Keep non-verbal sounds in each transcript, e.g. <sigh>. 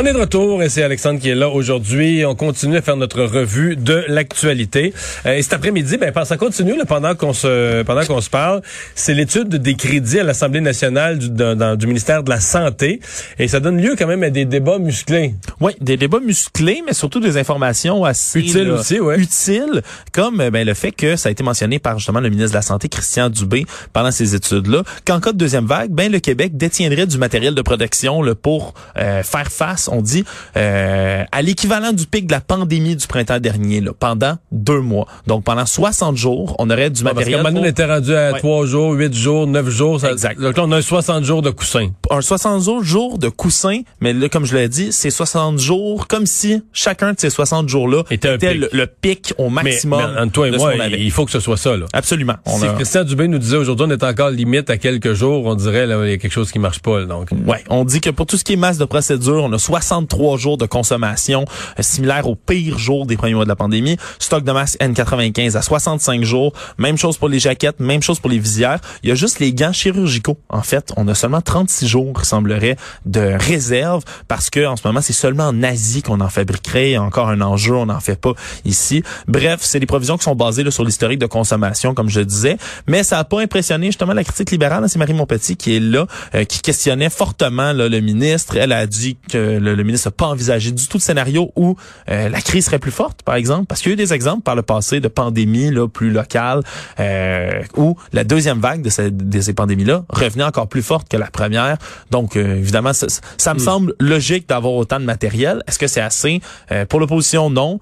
On est de retour et c'est Alexandre qui est là aujourd'hui. On continue à faire notre revue de l'actualité. Euh, et cet après-midi, ben, ça continue là, pendant qu'on se pendant qu'on se parle. C'est l'étude des crédits à l'Assemblée nationale du, dans- du ministère de la Santé et ça donne lieu quand même à des débats musclés. Oui, des débats musclés, mais surtout des informations assez Utiles aussi, ouais. utiles, comme euh, ben, le fait que ça a été mentionné par justement le ministre de la Santé, Christian Dubé, pendant ces études-là, qu'en cas de deuxième vague, ben le Québec détiendrait du matériel de protection là, pour euh, faire face, on dit, euh, à l'équivalent du pic de la pandémie du printemps dernier, là, pendant deux mois. Donc pendant 60 jours, on aurait du Parce matériel. donné, on pour- était rendu à. 3 jours, 8 jours, 9 jours. Ça, Exact. Donc là, on a un 60 jours de coussin. un 60 jours de coussin, mais là, comme je l'ai dit, c'est 60 jours, comme si chacun de ces 60 jours-là Était le, le pic au Mais, maximum. mais entre toi et moi, il faut que ce soit ça. Là. Absolument. On si a- Christian Dubé nous disait aujourd'hui, on est encore limite à quelques jours, on dirait là, il y a quelque chose qui marche pas. là, donc, Ouais, on dit que pour tout ce qui est masse de procédure, on a 63 jours de consommation, euh, similaire au pire jour des premiers mois de la pandémie. Stock de masque N95 à 65 jours. Même chose pour les jaquettes, même chose pour les visières. Il y a juste les gants chirurgicaux. En fait, on a seulement 36 jours, semblerait, de réserve parce que en ce moment, c'est seulement en Asie qu'on en fabriquerait. Encore un enjeu, on n'en fait pas ici. Bref, c'est des provisions qui sont basées sur l'historique de consommation, comme je disais. Mais ça n'a pas impressionné justement la critique libérale. C'est Marie Montpetit qui est là, euh, qui questionnait fortement le ministre. Elle a dit que le, le ministre n'a pas envisagé du tout de scénario où euh, la crise serait plus forte, par exemple. Parce qu'il y a eu des exemples par le passé de pandémies là, plus locales euh, où la deuxième vague de, ces- de ces pandémies-là revenait encore plus forte que la première. Donc, euh, évidemment, ça, ça me semble logique d'avoir autant de matériel. Est-ce que c'est assez? Euh, pour l'opposition, non.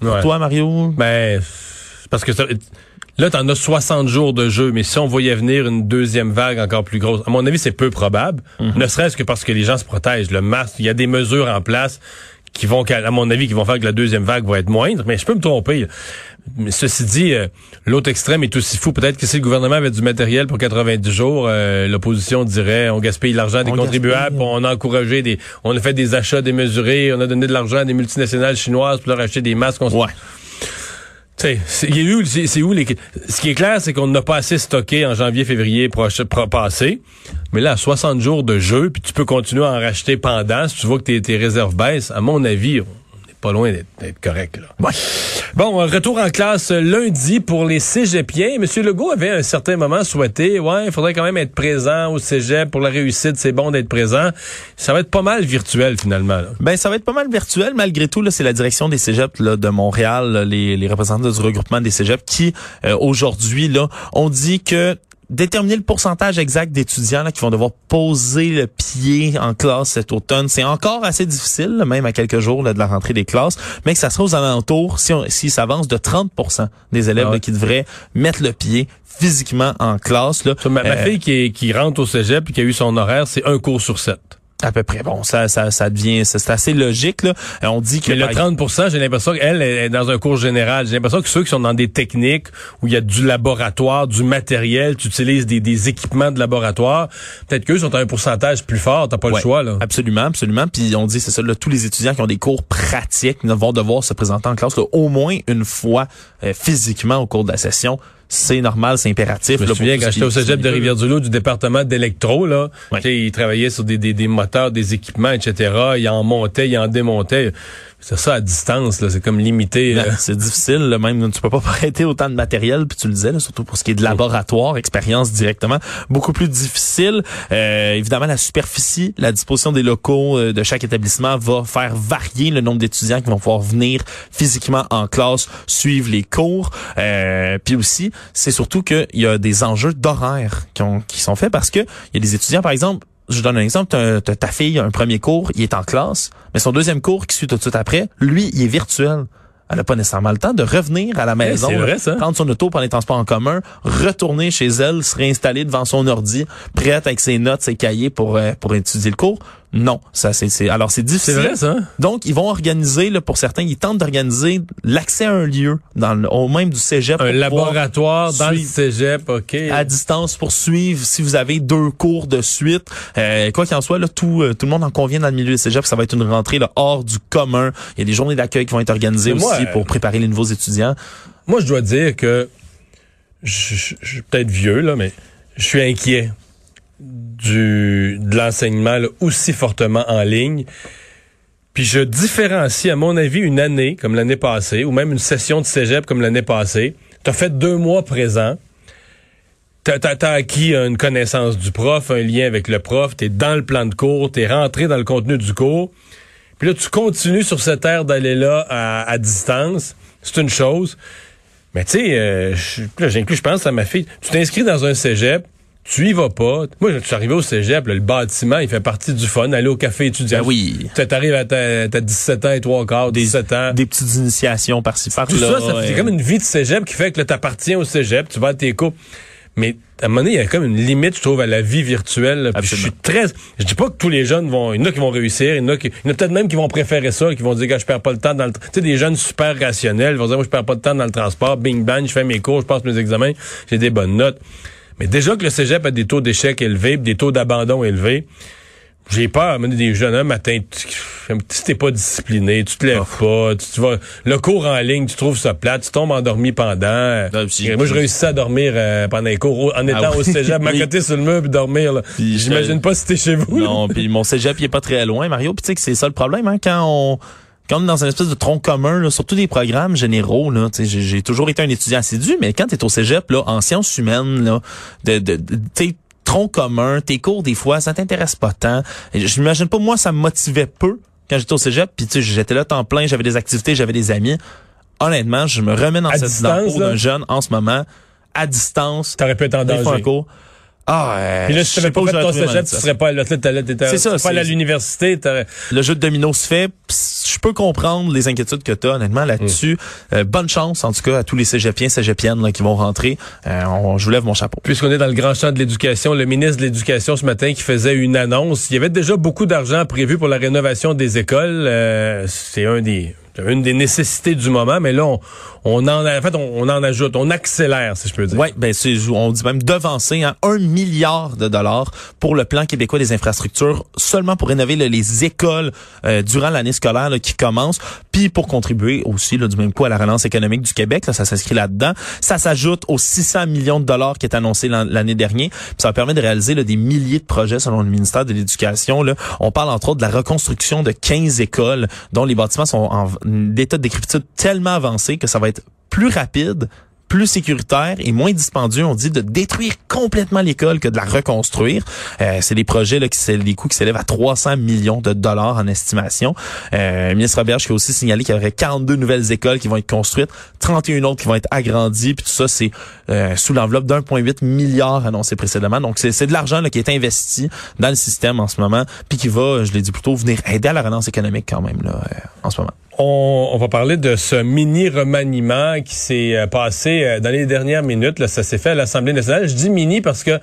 Pour ouais. toi, Mario? Ben, parce que ça, là, t'en as 60 jours de jeu, mais si on voyait venir une deuxième vague encore plus grosse, à mon avis, c'est peu probable. Ne serait-ce que parce que les gens se protègent. Le masque, il y a des mesures en place qui vont, à mon avis, qui vont faire que la deuxième vague va être moindre, mais je peux me tromper. Mais ceci dit, euh, l'autre extrême est aussi fou. Peut-être que si le gouvernement avait du matériel pour 90 jours, euh, l'opposition dirait on gaspille l'argent des On contribuables, gaspille. on a encouragé des, on a fait des achats démesurés, on a donné de l'argent à des multinationales chinoises pour leur acheter des masques. On Ouais. C'est c'est où les. Ce qui est clair, c'est qu'on n'a pas assez stocké en janvier, février proche, pro- passé. Mais là, à 60 jours de jeu, puis tu peux continuer à en racheter pendant. Si tu vois que tes, tes réserves baissent, à mon avis, pas loin d'être correct. Là. Ouais. Bon, euh, retour en classe euh, lundi pour les cégepiens. Monsieur Legault avait à un certain moment souhaité, ouais, il faudrait quand même être présent au cégep pour la réussite. C'est bon d'être présent. Ça va être pas mal virtuel finalement. là. Ben ça va être pas mal virtuel malgré tout là c'est la direction des cégeps là, de Montréal là, les, les représentants du regroupement des cégeps qui euh, aujourd'hui là ont dit que déterminer le pourcentage exact d'étudiants là, qui vont devoir poser le pied en classe cet automne, c'est encore assez difficile, là, même à quelques jours là, de la rentrée des classes, mais que ça sera aux alentours, si on, s'il s'avance, de 30% des élèves Ah ouais. là, qui devraient mettre le pied physiquement en classe. Là. Ça, Ma, ma Euh, fille qui, est- qui rentre au cégep et qui a eu son horaire, c'est un cours sur sept. À peu près. Bon, ça, ça, ça devient, c'est assez logique. Là. Euh, On dit que Mais le par 30 j'ai l'impression qu'elle est dans un cours général. J'ai l'impression que ceux qui sont dans des techniques où il y a du laboratoire, du matériel, tu utilises des, des équipements de laboratoire, peut-être qu'eux sont à un pourcentage plus fort. T'as pas le choix, là. Absolument, absolument. Puis on dit, c'est ça, là, tous les étudiants qui ont des cours pratiques vont devoir se présenter en classe là, au moins une fois euh, physiquement au cours de la session. C'est normal, c'est impératif. Je me souviens quand j'étais au cégep de Rivière-du-Loup du département d'électro, là, sais, ils travaillaient sur des, des, des moteurs, des équipements, etc. Ils en montaient, ils en démontaient. C'est ça à distance, là. C'est comme limité. Non, là. C'est difficile, là, même tu peux pas <laughs> prêter autant de matériel, puis tu le disais, là, surtout pour ce qui est de laboratoire, expérience directement, beaucoup plus difficile. Euh, évidemment, la superficie, la disposition des locaux euh, de chaque établissement va faire varier le nombre d'étudiants qui vont pouvoir venir physiquement en classe, suivre les cours. Euh, puis aussi, c'est surtout qu'il y a des enjeux d'horaire qui, qui sont faits parce que il y a des étudiants, par exemple, je donne un exemple, ta fille, un premier cours, il est en classe, mais son deuxième cours qui suit tout de suite après, lui, il est virtuel. elle n'a pas nécessairement le temps de revenir à la maison, c'est vrai, ça. prendre son auto par les transports en commun, retourner chez elle, se réinstaller devant son ordi, prête avec ses notes, ses cahiers pour euh, pour étudier le cours. Non, ça c'est alors c'est difficile. C'est vrai, ça. Donc ils vont organiser là, pour certains, ils tentent d'organiser l'accès à un lieu dans le, au même du cégep Un laboratoire dans le cégep, OK. à distance pour suivre si vous avez deux cours de suite. Euh, quoi qu'il en soit, là, tout, euh, tout le monde en convient dans le milieu du cégep. Ça va être une rentrée là, hors du commun. Il y a des journées d'accueil qui vont être organisées moi, aussi pour préparer les nouveaux étudiants. Moi, je dois dire que je, je- je suis peut-être vieux, là, mais je suis inquiet du, de l'enseignement aussi fortement en ligne. Puis je différencie, à mon avis, une année comme l'année passée, ou même une session de cégep comme l'année passée. Tu as fait deux mois présents. Tu as, acquis une connaissance du prof, un lien avec le prof, tu es dans le plan de cours, tu es rentré dans le contenu du cours. Puis là, tu continues sur cette aire d'aller là à, distance. C'est une chose. Mais tu sais, euh, là, j'inclus, je pense à ma fille. Tu t'inscris dans un cégep, tu y vas pas. Moi, je suis arrivé au cégep, là, le bâtiment, il fait partie du fun. Aller au café étudiant. Ben oui. Tu arrives à ta, ta 17 ans et trois quarts, 17 ans. Des petites initiations par-ci par-là. Tout ça, ça c'est comme une vie de cégep qui fait que tu appartiens au cégep, tu vas à tes cours. Mais à un moment donné, il y a comme une limite, je trouve, à la vie virtuelle. là. Puis je suis très. Je dis pas que tous les jeunes vont. Il y en a qui vont réussir, il y en a, qui, il y en a peut-être même qui vont préférer ça, qui vont dire que je perds pas le temps dans le. Tu sais, des jeunes super rationnels, ils vont dire moi je perds pas de temps dans le transport, bing bang, je fais mes cours, je passe mes examens, j'ai des bonnes notes. Mais déjà que le cégep a des taux d'échec élevés, des taux d'abandon élevés, j'ai peur, donné, des jeunes, un matin, tu- si t'es pas discipliné, tu te lèves pas, tu, tu vas, le cours en ligne, tu trouves ça plate, tu tombes endormi pendant. Ah, Moi, je réussissais à dormir euh, pendant les cours en étant oui. au cégep, <laughs> m'accoter sur le mur puis dormir. là. Puis je- J'imagine pas si t'es chez vous. Non, puis mon cégep, il est pas très loin, Mario. Puis tu sais que c'est ça le problème, hein, quand on quand on est dans une espèce de tronc commun, là, surtout des programmes généraux, là, j'ai j'ai toujours été un étudiant assidu, mais quand tu es au cégep, là, en sciences humaines, là, de, de, de- tronc commun, tes cours, des fois, ça t'intéresse pas tant. Et J'imagine pas, moi, ça me motivait peu quand j'étais au cégep, puis tu sais, j'étais là temps plein, j'avais des activités, j'avais des amis. Honnêtement, je me remets dans À cette dans le distance, d'un jeune en ce moment, à distance, T'aurais pu être en danger. Ah, euh, Puis là, je si sais t'avais pas fait j'aurais ton cégep, tu serais pas là. T'étais- ça, pas à l'université. le jeu de domino se fait. Je peux comprendre les inquiétudes que tu as, honnêtement, là-dessus. Euh, bonne chance, en tout cas, à tous les cégepiens, cégepiennes là, qui vont rentrer. Euh, on- je vous lève mon chapeau. Puisqu'on est dans le grand champ de l'éducation, le ministre de l'Éducation ce matin qui faisait une annonce. Il y avait déjà beaucoup d'argent prévu pour la rénovation des écoles. Euh, c'est un des une des nécessités du moment, mais là, on, on en, en fait, on, on en ajoute, on accélère, si je peux dire. Oui, ben c'est, on dit même devancer hein, un milliard de dollars pour le plan québécois des infrastructures, seulement pour rénover là, les écoles euh, durant l'année scolaire là, qui commence, puis pour contribuer aussi là, du même coup à la relance économique du Québec, là, ça s'inscrit là-dedans. Ça s'ajoute aux 600 millions de dollars qui est annoncé l'an- l'année dernière, puis ça permet de réaliser là, des milliers de projets selon le ministère de l'Éducation. On parle entre autres de la reconstruction de 15 écoles dont les bâtiments sont en d'état de décrépitude tellement avancé que ça va être plus rapide plus sécuritaire et moins dispendieux, on dit, de détruire complètement l'école que de la reconstruire. Euh, c'est des projets là, qui c'est des coûts qui s'élèvent à 300 millions de dollars en estimation. Euh, ministre Roberge qui a aussi signalé qu'il y aurait 42 nouvelles écoles qui vont être construites, 31 autres qui vont être agrandies, puis tout ça c'est euh, sous l'enveloppe d'1,8 milliard annoncé précédemment. Donc c'est c'est de l'argent là, qui est investi dans le système en ce moment, puis qui va, je l'ai dit plutôt, venir aider à la relance économique quand même là euh, en ce moment. On, va parler de ce mini remaniement qui s'est euh, passé euh, dans les dernières minutes. Là, ça s'est fait à l'Assemblée nationale. Je dis mini parce que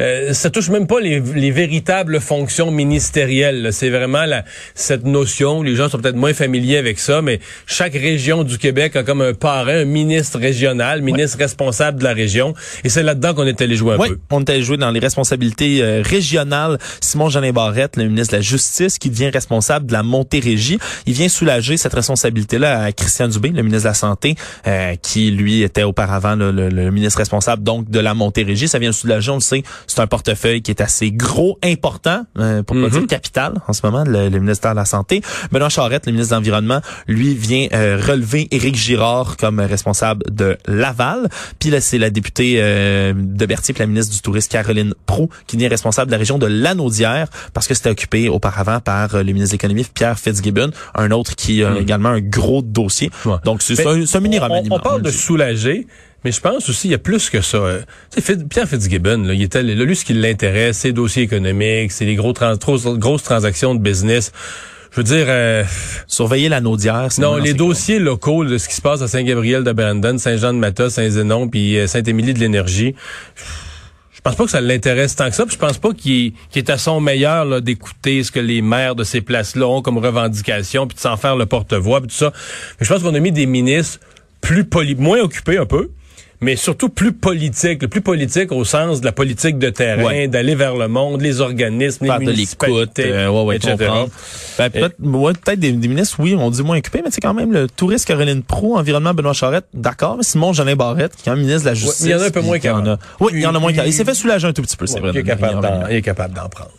euh, ça touche même pas les, les véritables fonctions ministérielles. C'est vraiment la, cette notion. Les gens sont peut-être moins familiers avec ça, mais chaque région du Québec a comme un parrain, un ministre régional, ministre responsable de la région. Et c'est là-dedans qu'on est allé jouer un Oui, peu. on était joué dans les responsabilités euh, régionales. Simon Jeanin Barrette, le ministre de la Justice, qui devient responsable de la Montérégie. Il vient soulager cette responsabilité-là à Christian Dubé, le ministre de la Santé, euh, qui lui était auparavant là, le, le ministre responsable donc de la Montérégie. Ça vient soulager, on le sait, c'est un portefeuille qui est assez gros, important, euh, pour pas Mhm. dire capital en ce moment, le, le ministère de la Santé. Benoît Charette, le ministre de l'Environnement, lui vient euh, relever Éric Girard comme responsable de Laval. Puis là, c'est la députée euh, de Berthier, puis la ministre du Tourisme, Caroline Proux, qui devient responsable de la région de Lanaudière, parce que c'était occupé auparavant par le ministre de l'Économie, Pierre Fitzgibbon, un autre qui a également un gros dossier. Ouais. Donc, c'est un, un mini on-. On, parle le de soulager, mais je pense aussi il y a plus que ça. Euh, Pierre Fitzgibbon, là, il était là, lui ce qui l'intéresse, c'est les dossiers économiques, c'est les gros trans- grosses transactions de business. je veux dire... euh, Surveiller la naudière. c'est non, les dossiers locaux de ce qui se passe à Saint-Gabriel de Brandon, Saint-Jean-de-Mata, Saint-Zénon, puis euh, Saint-Émilie de l'Énergie, je pense pas que ça l'intéresse tant que ça. Puis je pense pas qu'il est à son meilleur d'écouter ce que les maires de ces places-là ont comme revendication, puis de s'en faire le porte-voix, puis tout ça. Mais je pense qu'on a mis des ministres plus poli moins occupés un peu, mais surtout plus politiques, le plus politique au sens de la politique de terrain, Ouais. d'aller vers le monde, les organismes, Faire les de municipalités, euh, ouais, ouais, etc. Ben, peut-être, ouais, des, des ministres, oui, on dit moins occupés, mais c'est quand même le touriste Caroline Pro, environnement Benoît Charette, d'accord, mais Simon Jeanin Barrette, qui est quand même ministre de la Justice. il y en a un peu moins qu'avant. a- Oui, il y en a moins qu'avant. Il s'est fait soulager un tout petit peu, c'est vrai. il est capable d'en prendre.